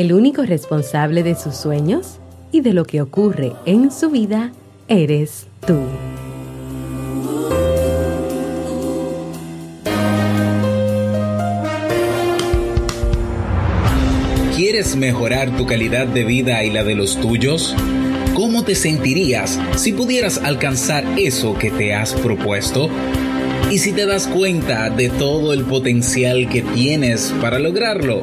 El único responsable de sus sueños y de lo que ocurre en su vida eres tú. ¿Quieres mejorar tu calidad de vida y la de los tuyos? ¿Cómo te sentirías si pudieras alcanzar eso que te has propuesto? ¿Y si te das cuenta de todo el potencial que tienes para lograrlo?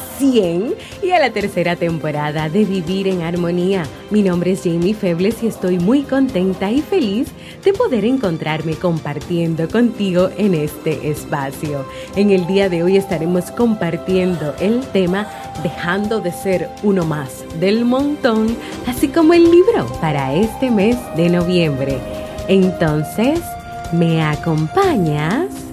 y a la tercera temporada de Vivir en Armonía. Mi nombre es Jamie Febles y estoy muy contenta y feliz de poder encontrarme compartiendo contigo en este espacio. En el día de hoy estaremos compartiendo el tema Dejando de ser uno más del montón, así como el libro para este mes de noviembre. Entonces, ¿me acompañas?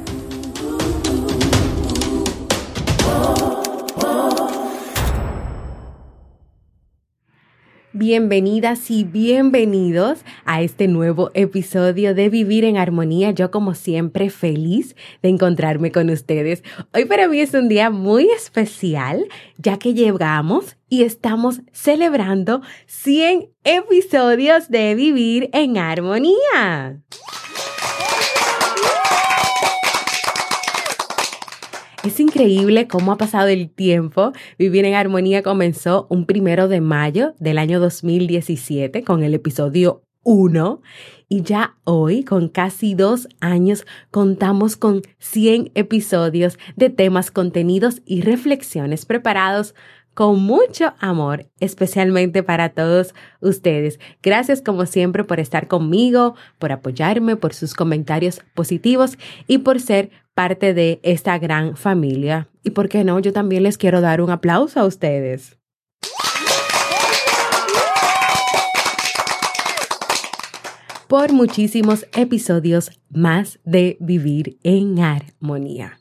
Bienvenidas y bienvenidos a este nuevo episodio de Vivir en Armonía. Yo como siempre feliz de encontrarme con ustedes. Hoy para mí es un día muy especial ya que llegamos y estamos celebrando 100 episodios de Vivir en Armonía. Es increíble cómo ha pasado el tiempo. Vivir en Armonía comenzó un primero de mayo del año 2017 con el episodio 1 y ya hoy, con casi dos años, contamos con 100 episodios de temas, contenidos y reflexiones preparados con mucho amor, especialmente para todos ustedes. Gracias como siempre por estar conmigo, por apoyarme, por sus comentarios positivos y por ser parte de esta gran familia. Y por qué no, yo también les quiero dar un aplauso a ustedes. por muchísimos episodios más de Vivir en Armonía.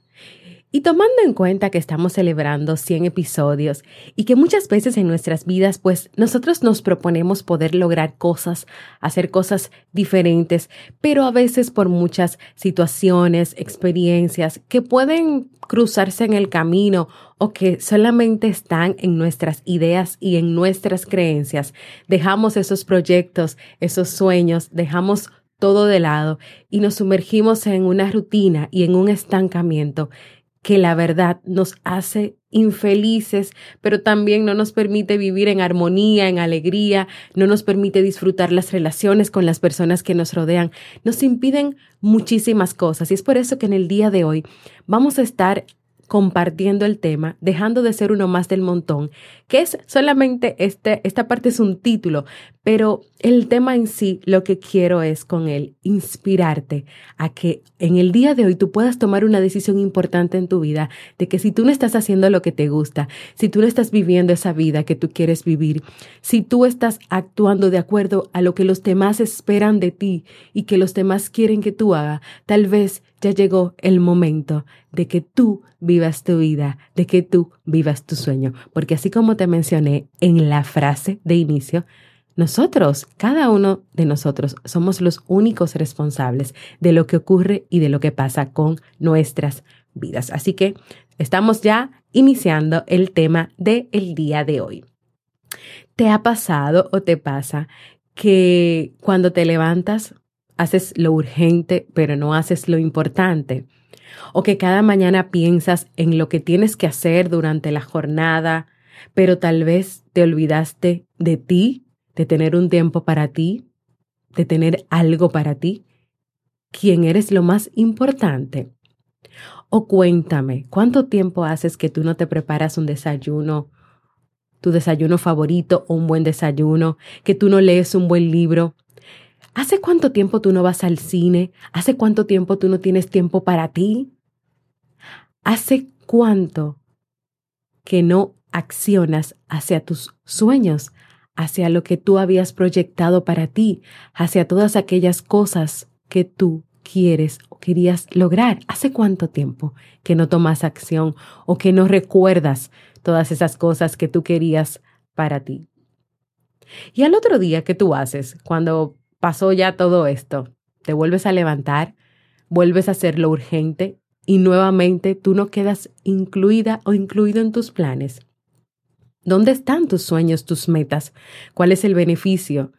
Y tomando en cuenta que estamos celebrando 100 episodios y que muchas veces en nuestras vidas pues nosotros nos proponemos poder lograr cosas, hacer cosas diferentes, pero a veces por muchas situaciones, experiencias que pueden cruzarse en el camino o que solamente están en nuestras ideas y en nuestras creencias, dejamos esos proyectos, esos sueños, dejamos todo de lado y nos sumergimos en una rutina y en un estancamiento que la verdad nos hace infelices, pero también no nos permite vivir en armonía, en alegría, no nos permite disfrutar las relaciones con las personas que nos rodean, nos impiden muchísimas cosas. Y es por eso que en el día de hoy vamos a estar compartiendo el tema, dejando de ser uno más del montón, que es solamente este, esta parte es un título, pero el tema en sí, lo que quiero es con él inspirarte a que en el día de hoy tú puedas tomar una decisión importante en tu vida de que si tú no estás haciendo lo que te gusta, si tú no estás viviendo esa vida que tú quieres vivir, si tú estás actuando de acuerdo a lo que los demás esperan de ti y que los demás quieren que tú hagas, tal vez ya llegó el momento de que tú vivas tu vida, de que tú vivas tu sueño. Porque así como te mencioné en la frase de inicio, nosotros, cada uno de nosotros, somos los únicos responsables de lo que ocurre y de lo que pasa con nuestras vidas. Así que estamos ya iniciando el tema del el día de hoy. ¿Te ha pasado o te pasa que cuando te levantas haces lo urgente, pero no haces lo importante. O que cada mañana piensas en lo que tienes que hacer durante la jornada, pero tal vez te olvidaste de ti, de tener un tiempo para ti, de tener algo para ti. ¿Quién eres lo más importante? O cuéntame, ¿cuánto tiempo haces que tú no te preparas un desayuno, tu desayuno favorito o un buen desayuno, que tú no lees un buen libro? ¿Hace cuánto tiempo tú no vas al cine? ¿Hace cuánto tiempo tú no tienes tiempo para ti? ¿Hace cuánto que no accionas hacia tus sueños, hacia lo que tú habías proyectado para ti, hacia todas aquellas cosas que tú quieres o querías lograr. ¿Hace cuánto tiempo que no tomas acción o que no recuerdas todas esas cosas que tú querías para ti? Y al otro día, ¿qué tú haces cuando pasó ya todo esto? ¿Te vuelves a levantar? ¿Vuelves a hacer lo urgente? Y nuevamente tú no quedas incluida o incluido en tus planes. ¿Dónde están tus sueños, tus metas? ¿Cuál es el beneficio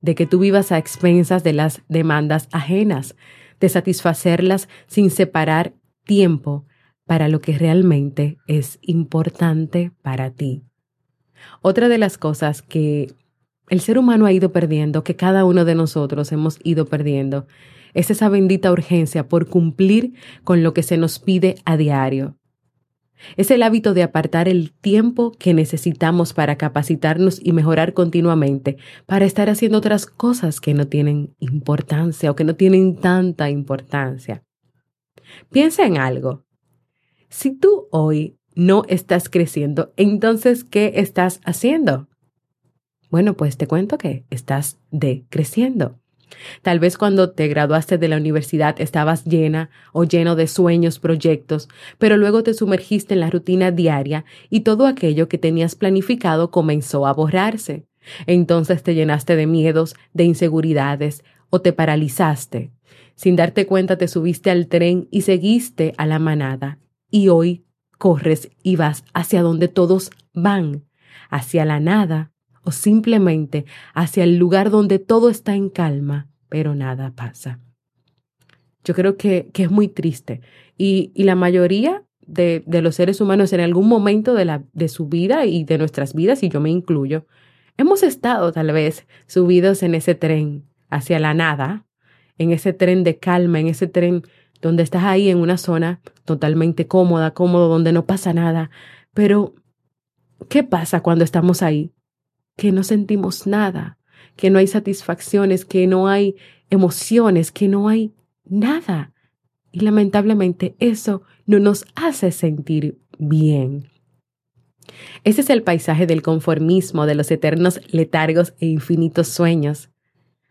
de que tú vivas a expensas de las demandas ajenas, de satisfacerlas sin separar tiempo para lo que realmente es importante para ti? Otra de las cosas que el ser humano ha ido perdiendo, que cada uno de nosotros hemos ido perdiendo, es esa bendita urgencia por cumplir con lo que se nos pide a diario. Es el hábito de apartar el tiempo que necesitamos para capacitarnos y mejorar continuamente, para estar haciendo otras cosas que no tienen importancia o que no tienen tanta importancia. Piensa en algo. Si tú hoy no estás creciendo, entonces, ¿qué estás haciendo? Bueno, pues te cuento que estás decreciendo. Tal vez cuando te graduaste de la universidad estabas llena o lleno de sueños, proyectos, pero luego te sumergiste en la rutina diaria y todo aquello que tenías planificado comenzó a borrarse. Entonces te llenaste de miedos, de inseguridades o te paralizaste. Sin darte cuenta te subiste al tren y seguiste a la manada. Y hoy corres y vas hacia donde todos van, hacia la nada o simplemente hacia el lugar donde todo está en calma, pero nada pasa. Yo creo que, que es muy triste y, y la mayoría de, de, los seres humanos en algún momento de, la, de su vida y de nuestras vidas, y yo me incluyo, hemos estado tal vez subidos en ese tren hacia la nada, en ese tren de calma, en ese tren donde estás ahí en una zona totalmente cómoda, cómodo, donde no pasa nada. Pero, ¿qué pasa cuando estamos ahí? Que no sentimos nada, que no hay satisfacciones, que no hay emociones, que no hay nada. Y lamentablemente eso no nos hace sentir bien. Ese es el paisaje del conformismo, de los eternos letargos e infinitos sueños,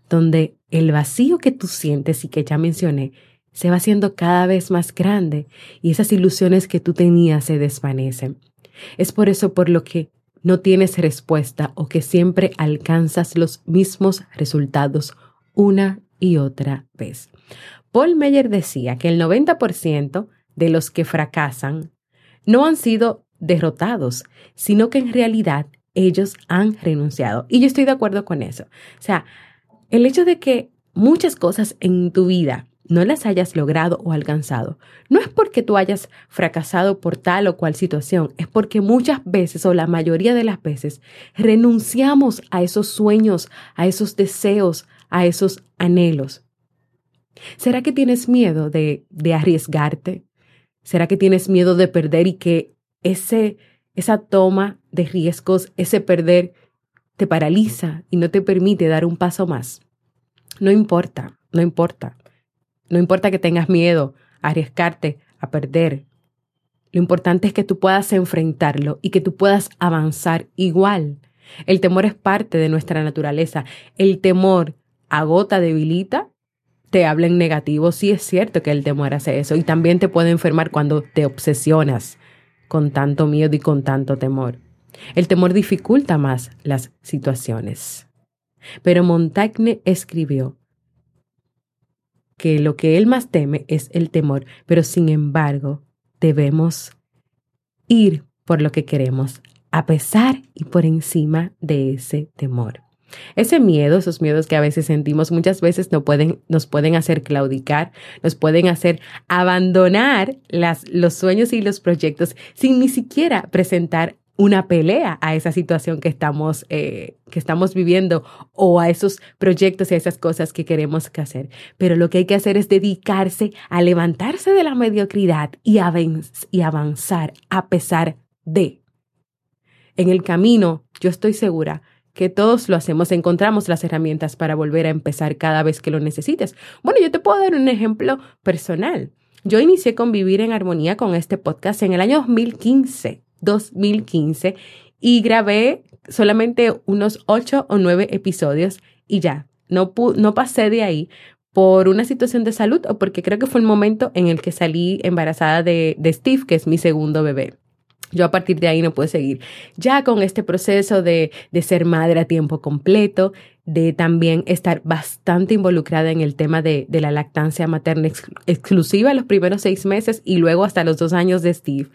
donde el vacío que tú sientes y que ya mencioné se va haciendo cada vez más grande y esas ilusiones que tú tenías se desvanecen. Es por eso por lo que no tienes respuesta o que siempre alcanzas los mismos resultados una y otra vez. Paul Meyer decía que el 90% de los que fracasan no han sido derrotados, sino que en realidad ellos han renunciado. Y yo estoy de acuerdo con eso. O sea, el hecho de que muchas cosas en tu vida no las hayas logrado o alcanzado, no es porque tú hayas fracasado por tal o cual situación, es porque muchas veces o la mayoría de las veces renunciamos a esos sueños, a esos deseos, a esos anhelos. ¿Será que tienes miedo de, de arriesgarte? ¿Será que tienes miedo de perder y que ese, esa toma de riesgos, ese perder, te paraliza y no te permite dar un paso más? No importa, no importa. No importa que tengas miedo a arriesgarte, a perder. Lo importante es que tú puedas enfrentarlo y que tú puedas avanzar igual. El temor es parte de nuestra naturaleza. El temor agota, debilita, te habla en negativo. Sí es cierto que el temor hace eso y también te puede enfermar cuando te obsesionas con tanto miedo y con tanto temor. El temor dificulta más las situaciones. Pero Montaigne escribió, que lo que él más teme es el temor, pero sin embargo debemos ir por lo que queremos, a pesar y por encima de ese temor. Ese miedo, esos miedos que a veces sentimos, muchas veces no pueden, nos pueden hacer claudicar, nos pueden hacer abandonar las, los sueños y los proyectos sin ni siquiera presentar una pelea a esa situación que estamos, eh, que estamos viviendo o a esos proyectos y a esas cosas que queremos hacer. Pero lo que hay que hacer es dedicarse a levantarse de la mediocridad y, y avanzar a pesar de. En el camino, yo estoy segura que todos lo hacemos, encontramos las herramientas para volver a empezar cada vez que lo necesites. Bueno, yo te puedo dar un ejemplo personal. Yo inicié con Vivir en Armonía con este podcast en el año 2015 2015 y grabé solamente unos ocho o nueve episodios y ya, no, no pasé de ahí por una situación de salud o porque creo que fue el momento en el que salí embarazada de, Steve, que es mi segundo bebé. Yo a partir de ahí no puedo seguir. Ya con este proceso de, de, ser madre a tiempo completo, de también estar bastante involucrada en el tema de, de la lactancia materna exclusiva los primeros seis meses y luego hasta los dos años de Steve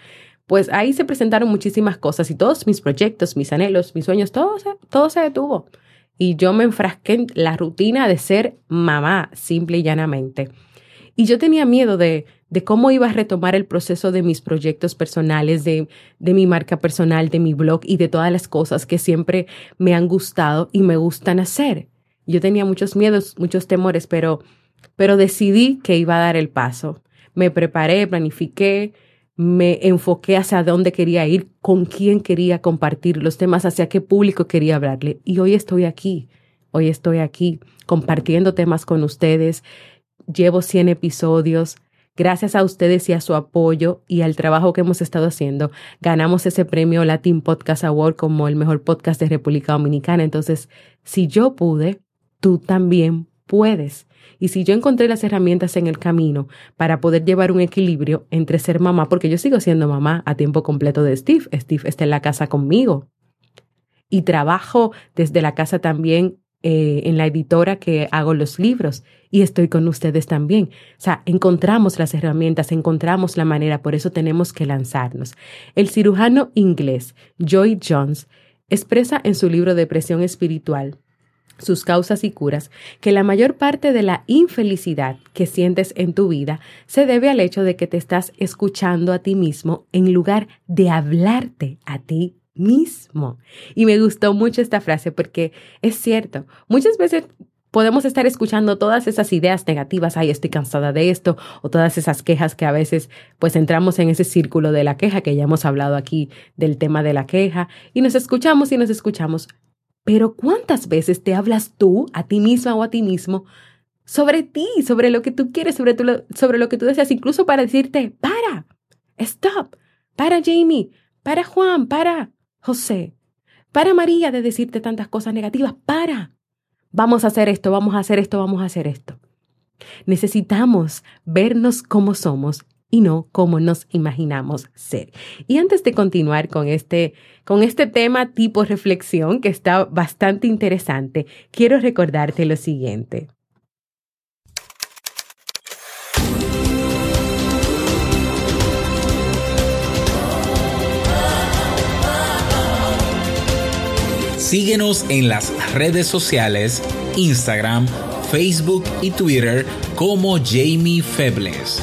pues ahí se presentaron muchísimas cosas y todos mis proyectos, mis anhelos, mis sueños, todo se, todo se detuvo. Y yo me enfrasqué en la rutina de ser mamá, simple y llanamente. Y yo tenía miedo de, de cómo iba a retomar el proceso de mis proyectos personales, de, de mi marca personal, de mi blog y de todas las cosas que siempre me han gustado y me gustan hacer. Yo tenía muchos miedos, muchos temores, pero, pero decidí que iba a dar el paso. Me preparé, planifiqué, me enfoqué hacia dónde quería ir, con quién quería compartir los temas, hacia qué público quería hablarle. Y hoy estoy aquí, hoy estoy aquí compartiendo temas con ustedes. Llevo 100 episodios. Gracias a ustedes y a su apoyo y al trabajo que hemos estado haciendo, ganamos ese premio Latin Podcast Award como el mejor podcast de República Dominicana. Entonces, si yo pude, tú también puedes. Y si yo encontré las herramientas en el camino para poder llevar un equilibrio entre ser mamá, porque yo sigo siendo mamá a tiempo completo de Steve, Steve está en la casa conmigo. Y trabajo desde la casa también eh, en la editora que hago los libros y estoy con ustedes también. O sea, encontramos las herramientas, encontramos la manera, por eso tenemos que lanzarnos. El cirujano inglés Joy Jones expresa en su libro Depresión Espiritual sus causas y curas, que la mayor parte de la infelicidad que sientes en tu vida se debe al hecho de que te estás escuchando a ti mismo en lugar de hablarte a ti mismo. Y me gustó mucho esta frase porque es cierto, muchas veces podemos estar escuchando todas esas ideas negativas, ay, estoy cansada de esto, o todas esas quejas que a veces pues entramos en ese círculo de la queja, que ya hemos hablado aquí del tema de la queja, y nos escuchamos y nos escuchamos, pero ¿cuántas veces te hablas tú a ti misma o a ti mismo sobre ti, sobre lo que tú quieres, sobre, sobre lo que tú deseas, incluso para decirte, para, stop, para Jamie, para Juan, para José, para María de decirte tantas cosas negativas, para, vamos a hacer esto, vamos a hacer esto, vamos a hacer esto. Necesitamos vernos como somos y no como nos imaginamos ser. Y antes de continuar con este, con este tema tipo reflexión que está bastante interesante, quiero recordarte lo siguiente. Síguenos en las redes sociales, Instagram, Facebook y Twitter como Jamie Febles.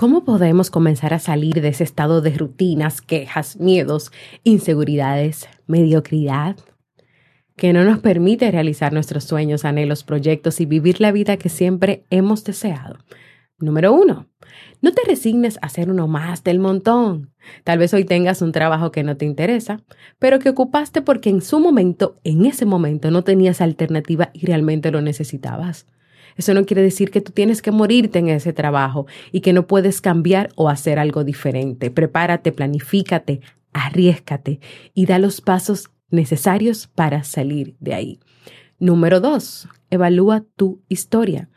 ¿Cómo podemos comenzar a salir de ese estado de rutinas, quejas, miedos, inseguridades, mediocridad, que no nos permite realizar nuestros sueños, anhelos, proyectos y vivir la vida que siempre hemos deseado. Número uno, no te resignes a ser uno más del montón. Tal vez hoy tengas un trabajo que no te interesa, pero que ocupaste porque en su momento, en ese momento, no tenías alternativa y realmente lo necesitabas. Eso no quiere decir que tú tienes que morirte en ese trabajo y que no puedes cambiar o hacer algo diferente. Prepárate, planifícate, arriesgate y da los pasos necesarios para salir de ahí. Número dos, evalúa tu historia.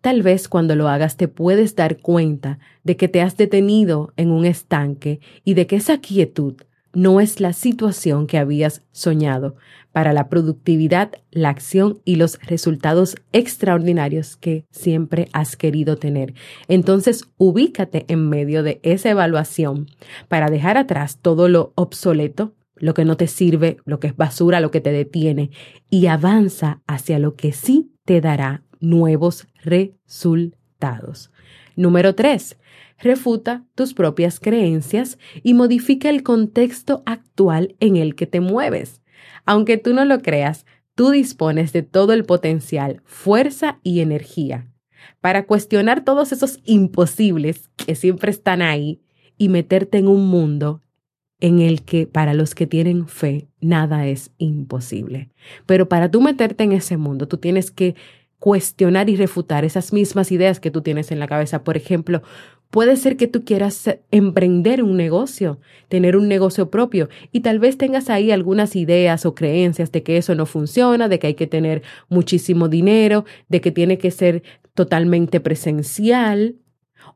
Tal vez cuando lo hagas te puedes dar cuenta de que te has detenido en un estanque y de que esa quietud no es la situación que habías soñado para la productividad, la acción y los resultados extraordinarios que siempre has querido tener. Entonces, ubícate en medio de esa evaluación para dejar atrás todo lo obsoleto, lo que no te sirve, lo que es basura, lo que te detiene, y avanza hacia lo que sí te dará nuevos resultados. Número 3. Refuta tus propias creencias y modifica el contexto actual en el que te mueves. Aunque tú no lo creas, tú dispones de todo el potencial, fuerza y energía para cuestionar todos esos imposibles que siempre están ahí y meterte en un mundo en el que para los que tienen fe nada es imposible. Pero para tú meterte en ese mundo, tú tienes que cuestionar y refutar esas mismas ideas que tú tienes en la cabeza. Por ejemplo, puede ser que tú quieras emprender un negocio, tener un negocio propio y tal vez tengas ahí algunas ideas o creencias de que eso no funciona, de que hay que tener muchísimo dinero, de que tiene que ser totalmente presencial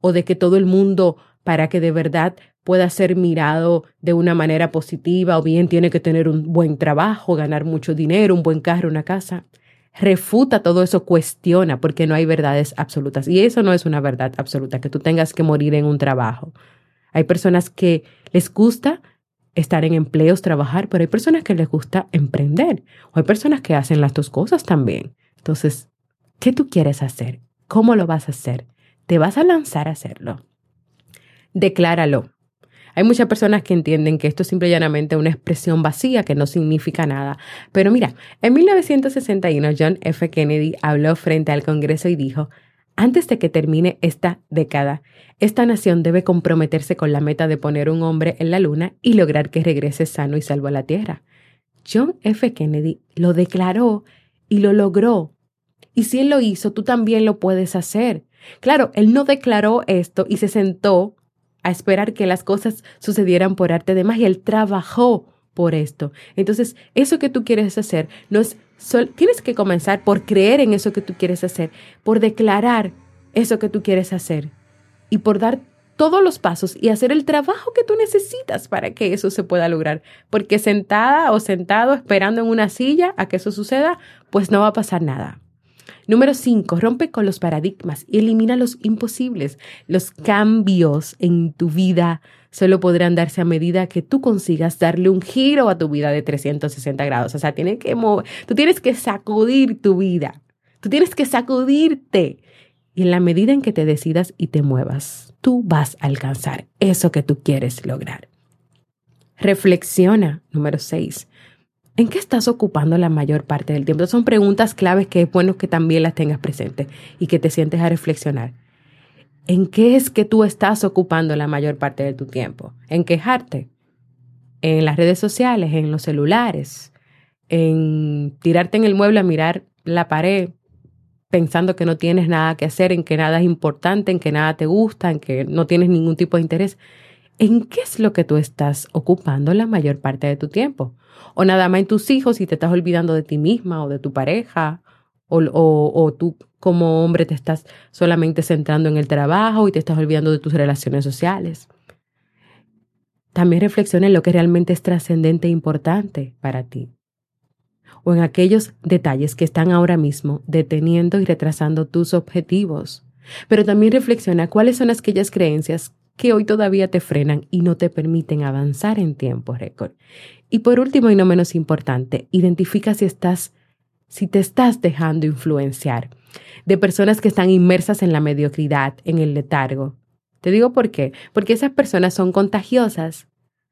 o de que todo el mundo para que de verdad pueda ser mirado de una manera positiva o bien tiene que tener un buen trabajo, ganar mucho dinero, un buen carro, una casa. Refuta todo eso, cuestiona, porque no hay verdades absolutas. Y eso no es una verdad absoluta, que tú tengas que morir en un trabajo. Hay personas que les gusta estar en empleos, trabajar, pero hay personas que les gusta emprender. O hay personas que hacen las dos cosas también. Entonces, ¿qué tú quieres hacer? ¿Cómo lo vas a hacer? ¿Te vas a lanzar a hacerlo? Decláralo. Hay muchas personas que entienden que esto es simple y llanamente una expresión vacía que no significa nada. Pero mira, en 1961 John F. Kennedy habló frente al Congreso y dijo, antes de que termine esta década, esta nación debe comprometerse con la meta de poner un hombre en la luna y lograr que regrese sano y salvo a la Tierra. John F. Kennedy lo declaró y lo logró. Y si él lo hizo, tú también lo puedes hacer. Claro, él no declaró esto y se sentó a esperar que las cosas sucedieran por arte de magia. Él trabajó por esto. Entonces, eso que tú quieres hacer, no es tienes que comenzar por creer en eso que tú quieres hacer, por declarar eso que tú quieres hacer y por dar todos los pasos y hacer el trabajo que tú necesitas para que eso se pueda lograr. Porque sentada o sentado esperando en una silla a que eso suceda, pues no va a pasar nada. Número 5. Rompe con los paradigmas y elimina los imposibles. Los cambios en tu vida solo podrán darse a medida que tú consigas darle un giro a tu vida de 360 grados. O sea, tiene que tú tienes que sacudir tu vida. Tú tienes que sacudirte. Y en la medida en que te decidas y te muevas, tú vas a alcanzar eso que tú quieres lograr. Reflexiona. Número 6. ¿En qué estás ocupando la mayor parte del tiempo? Son preguntas claves que es bueno que también las tengas presentes y que te sientes a reflexionar. ¿En qué es que tú estás ocupando la mayor parte de tu tiempo? ¿En quejarte? ¿En las redes sociales? ¿En los celulares? ¿En tirarte en el mueble a mirar la pared pensando que no tienes nada que hacer, en que nada es importante, en que nada te gusta, en que no tienes ningún tipo de interés? ¿En qué es lo que tú estás ocupando la mayor parte de tu tiempo? O nada más en tus hijos y te estás olvidando de ti misma o de tu pareja, o, o, tú como hombre te estás solamente centrando en el trabajo y te estás olvidando de tus relaciones sociales. También reflexiona en lo que realmente es trascendente e importante para ti. O en aquellos detalles que están ahora mismo deteniendo y retrasando tus objetivos. Pero también reflexiona cuáles son aquellas creencias que hoy todavía te frenan y no te permiten avanzar en tiempo récord. Y por último y no menos importante, identifica si estás si te estás dejando influenciar de personas que están inmersas en la mediocridad, en el letargo. Te digo por qué, porque esas personas son contagiosas.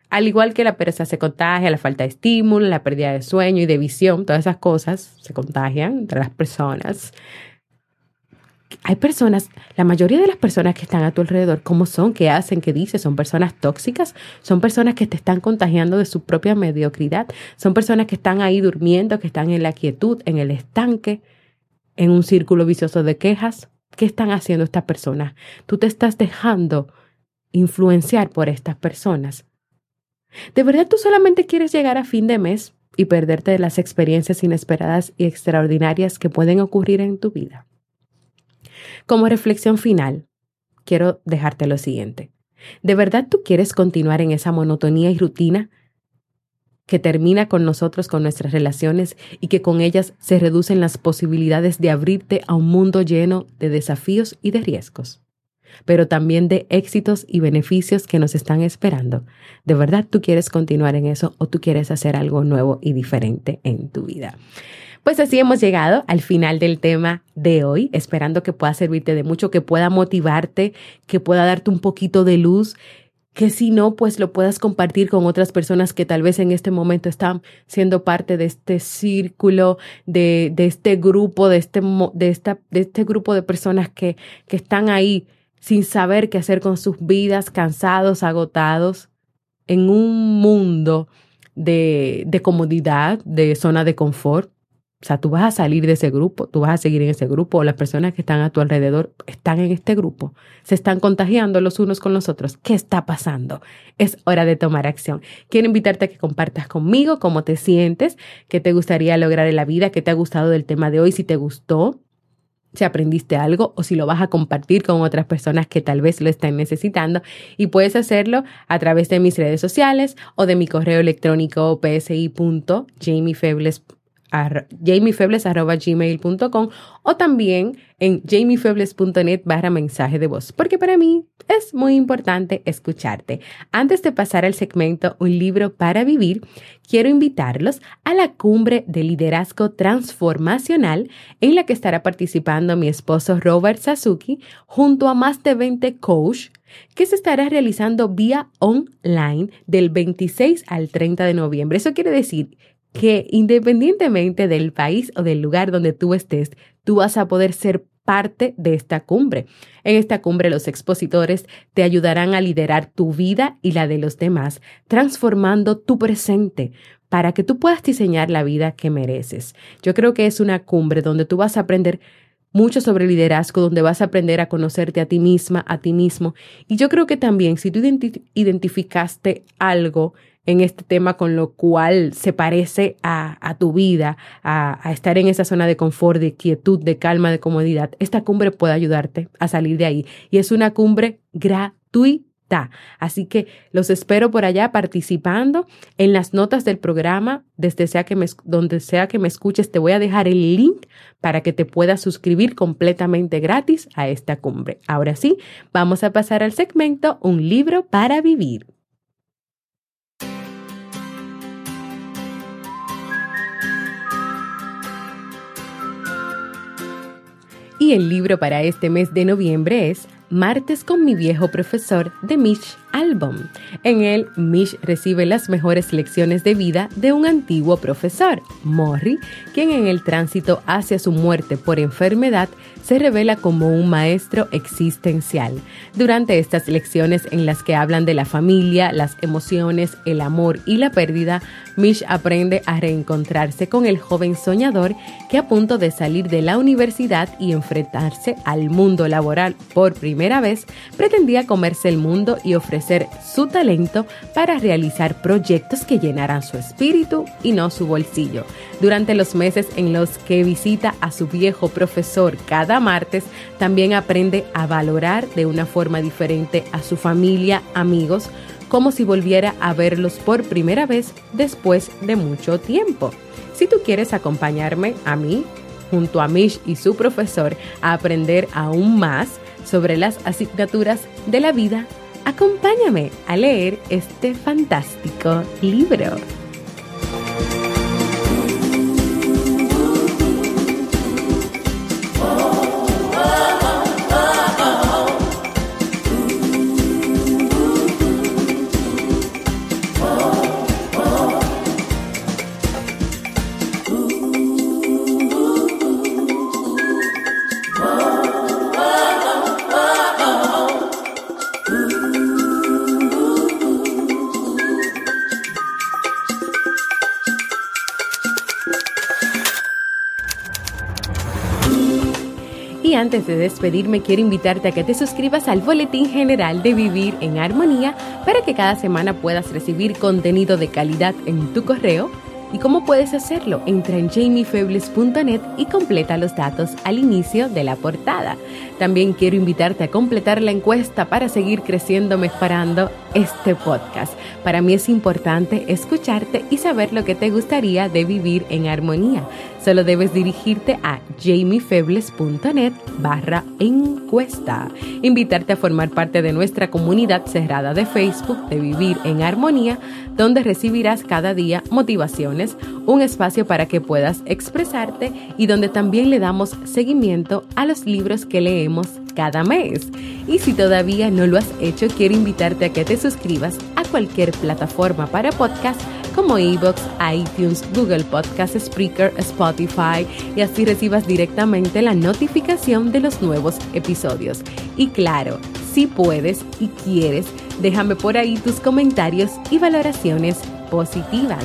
Al igual que la pereza se contagia, la falta de estímulo, la pérdida de sueño y de visión, todas esas cosas se contagian entre las personas hay personas, la mayoría de las personas que están a tu alrededor, ¿cómo son? ¿Qué hacen? ¿Qué dicen? ¿Son personas tóxicas? ¿Son personas que te están contagiando de su propia mediocridad? ¿Son personas que están ahí durmiendo, que están en la quietud, en el estanque, en un círculo vicioso de quejas? ¿Qué están haciendo estas personas? Tú te estás dejando influenciar por estas personas. ¿De verdad tú solamente quieres llegar a fin de mes y perderte de las experiencias inesperadas y extraordinarias que pueden ocurrir en tu vida? Como reflexión final, quiero dejarte lo siguiente. ¿De verdad tú quieres continuar en esa monotonía y rutina que termina con nosotros, con nuestras relaciones y que con ellas se reducen las posibilidades de abrirte a un mundo lleno de desafíos y de riesgos, pero también de éxitos y beneficios que nos están esperando. ¿De verdad tú quieres continuar en eso o tú quieres hacer algo nuevo y diferente en tu vida? Pues así hemos llegado al final del tema de hoy, esperando que pueda servirte de mucho, que pueda motivarte, que pueda darte un poquito de luz, que si no, pues lo puedas compartir con otras personas que tal vez en este momento están siendo parte de este círculo, de, de este grupo, de este, de, este grupo de personas que, que están ahí sin saber qué hacer con sus vidas, cansados, agotados, en un mundo de, de comodidad, de zona de confort. O sea, tú vas a salir de ese grupo, tú vas a seguir en ese grupo, o las personas que están a tu alrededor están en este grupo, se están contagiando los unos con los otros. ¿Qué está pasando? Es hora de tomar acción. Quiero invitarte a que compartas conmigo cómo te sientes, qué te gustaría lograr en la vida, qué te ha gustado del tema de hoy, si te gustó, si aprendiste algo o si lo vas a compartir con otras personas que tal vez lo estén necesitando. Y puedes hacerlo a través de mis redes sociales o de mi correo electrónico psi.jamiefebles.com jamiefebles.gmail.com o también en jamiefebles.net barra mensaje de voz, porque para mí es muy importante escucharte. Antes de pasar al segmento Un libro para vivir, quiero invitarlos a la cumbre de liderazgo transformacional en la que estará participando mi esposo Robert Sasuki junto a más de 20 coach que se estará realizando vía online del 26 al 30 de noviembre. Eso quiere decir que independientemente del país o del lugar donde tú estés, tú vas a poder ser parte de esta cumbre. En esta cumbre los expositores te ayudarán a liderar tu vida y la de los demás, transformando tu presente para que tú puedas diseñar la vida que mereces. Yo creo que es una cumbre donde tú vas a aprender mucho sobre liderazgo, donde vas a aprender a conocerte a ti misma, a ti mismo. Y yo creo que también si tú identificaste algo en este tema con lo cual se parece a, tu vida, a, a, estar en esa zona de confort, de quietud, de calma, de comodidad, esta cumbre puede ayudarte a salir de ahí. Y es una cumbre gratuita. Así que los espero por allá participando en las notas del programa, desde sea que me, donde sea que me escuches, te voy a dejar el link para que te puedas suscribir completamente gratis a esta cumbre. Ahora sí, vamos a pasar al segmento Un libro para vivir. Y el libro para este mes de noviembre es Martes con mi viejo profesor de Mish Album. En él, Mish recibe las mejores lecciones de vida de un antiguo profesor, Morrie, quien en el tránsito hacia su muerte por enfermedad se revela como un maestro existencial. Durante estas lecciones en las que hablan de la familia, las emociones, el amor y la pérdida, Mish aprende a reencontrarse con el joven soñador que a punto de salir de la universidad y enfrentarse al mundo laboral por primera vez, pretendía comerse el mundo y ofrecer su talento para realizar proyectos que llenaran su espíritu y no su bolsillo. Durante los meses en los que visita a su viejo profesor cada martes, también aprende a valorar de una forma diferente a su familia, amigos, como si volviera a verlos por primera vez después de mucho tiempo. Si tú quieres acompañarme a mí, junto a Mish y su profesor, a aprender aún más sobre las asignaturas de la vida, acompáñame a leer este fantástico libro. Antes de despedirme, quiero invitarte a que te suscribas al Boletín General de Vivir en Armonía para que cada semana puedas recibir contenido de calidad en tu correo. ¿Y cómo puedes hacerlo? Entra en jamiefebles.net y completa los datos al inicio de la portada. También quiero invitarte a completar la encuesta para seguir creciendo, mejorando este podcast. Para mí es importante escucharte y saber lo que te gustaría de vivir en armonía. Solo debes dirigirte a jamiefebles.net barra encuesta. Invitarte a formar parte de nuestra comunidad cerrada de Facebook de Vivir en Armonía, donde recibirás cada día motivaciones, un espacio para que puedas expresarte y donde también le damos seguimiento a los libros que leemos cada mes. Y si todavía no lo has hecho, quiero invitarte a que te suscribas a cualquier plataforma para podcast como iVoox, iTunes, Google Podcasts, Spreaker, Spotify y así recibas directamente la notificación de los nuevos episodios. Y claro, si puedes y quieres, déjame por ahí tus comentarios y valoraciones positivas.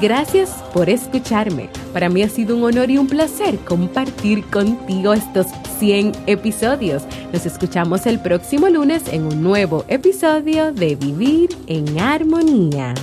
Gracias por escucharme. Para mí ha sido un honor y un placer compartir contigo estos 100 episodios. Nos escuchamos el próximo lunes en un nuevo episodio de Vivir en Armonía.